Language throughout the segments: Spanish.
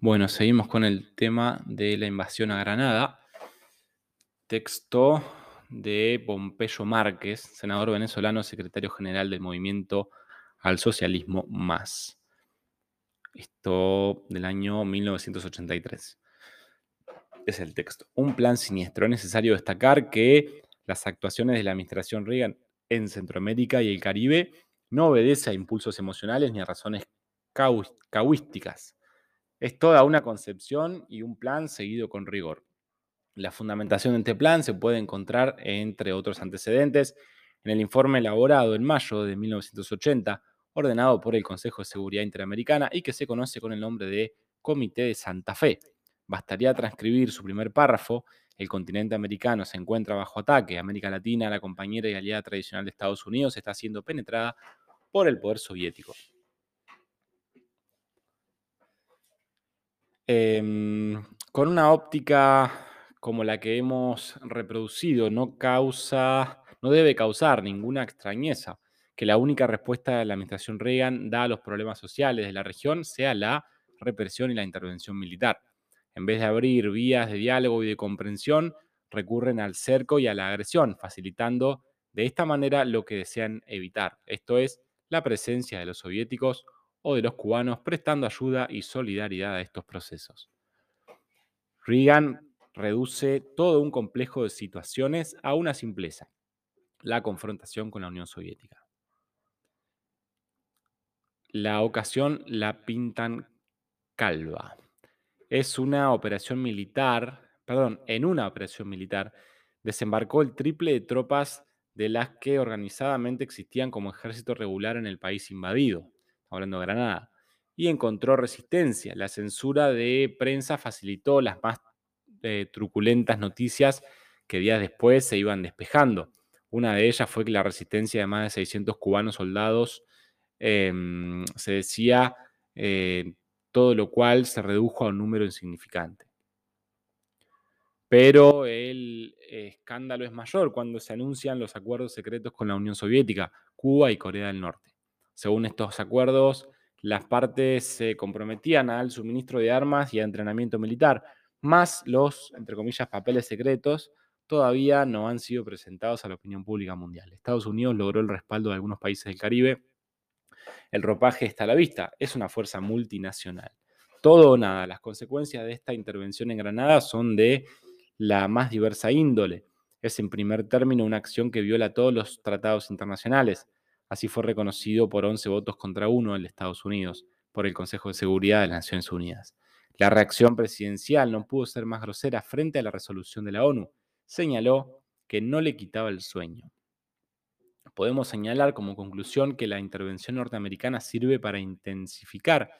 Bueno, seguimos con el tema de la invasión a Granada. Texto de Pompeyo Márquez, senador venezolano, secretario general del movimiento al socialismo más. Esto del año 1983. Es el texto. Un plan siniestro. Es necesario destacar que las actuaciones de la administración Reagan en Centroamérica y el Caribe no obedece a impulsos emocionales ni a razones cauísticas. Es toda una concepción y un plan seguido con rigor. La fundamentación de este plan se puede encontrar, entre otros antecedentes, en el informe elaborado en mayo de 1980, ordenado por el Consejo de Seguridad Interamericana y que se conoce con el nombre de Comité de Santa Fe. Bastaría transcribir su primer párrafo. El continente americano se encuentra bajo ataque. América Latina, la compañera y aliada tradicional de Estados Unidos, está siendo penetrada por el poder soviético. Em, con una óptica como la que hemos reproducido, no causa, no debe causar ninguna extrañeza que la única respuesta de la administración Reagan da a los problemas sociales de la región sea la represión y la intervención militar. En vez de abrir vías de diálogo y de comprensión, recurren al cerco y a la agresión, facilitando de esta manera lo que desean evitar, esto es, la presencia de los soviéticos o de los cubanos prestando ayuda y solidaridad a estos procesos. Reagan reduce todo un complejo de situaciones a una simpleza, la confrontación con la Unión Soviética. La ocasión la pintan calva. Es una operación militar, perdón, en una operación militar desembarcó el triple de tropas de las que organizadamente existían como ejército regular en el país invadido, hablando de Granada, y encontró resistencia. La censura de prensa facilitó las más eh, truculentas noticias que días después se iban despejando. Una de ellas fue que la resistencia de más de 600 cubanos soldados em, se decía, eh, todo lo cual se redujo a un número insignificante. Pero el escándalo es mayor cuando se anuncian los acuerdos secretos con la Unión Soviética, Cuba y Corea del Norte. Según estos acuerdos, las partes se comprometían al suministro de armas y a entrenamiento militar, más los, entre comillas, papeles secretos todavía no han sido presentados a la opinión pública mundial. Estados Unidos logró el respaldo de algunos países del Caribe. El ropaje está a la vista, es una fuerza multinacional. Todo o nada, las consecuencias de esta intervención en Granada son de la más diversa índole. Es en primer término una acción que viola todos los tratados internacionales. Así fue reconocido por 11 votos contra uno en Estados Unidos por el Consejo de Seguridad de las Naciones Unidas. La reacción presidencial no pudo ser más grosera frente a la resolución de la ONU. Señaló que no le quitaba el sueño. Podemos señalar como conclusión que la intervención norteamericana sirve para intensificar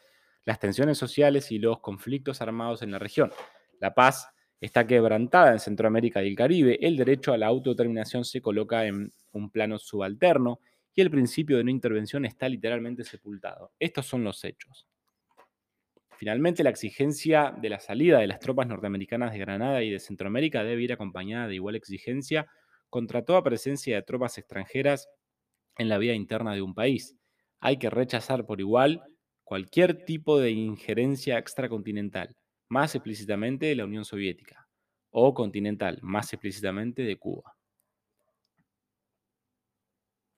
las tensiones sociales y los conflictos armados en la región. La paz está quebrantada en Centroamérica y el Caribe, el derecho a la autodeterminación se coloca en un plano subalterno y el principio de no intervención está literalmente sepultado. Estos son los hechos. Finalmente, la exigencia de la salida de las tropas norteamericanas de Granada y de Centroamérica debe ir acompañada de igual exigencia contra toda presencia de tropas extranjeras en la vida interna de un país. Hay que rechazar por igual cualquier tipo de injerencia extracontinental, más explícitamente de la Unión Soviética, o continental, más explícitamente de Cuba.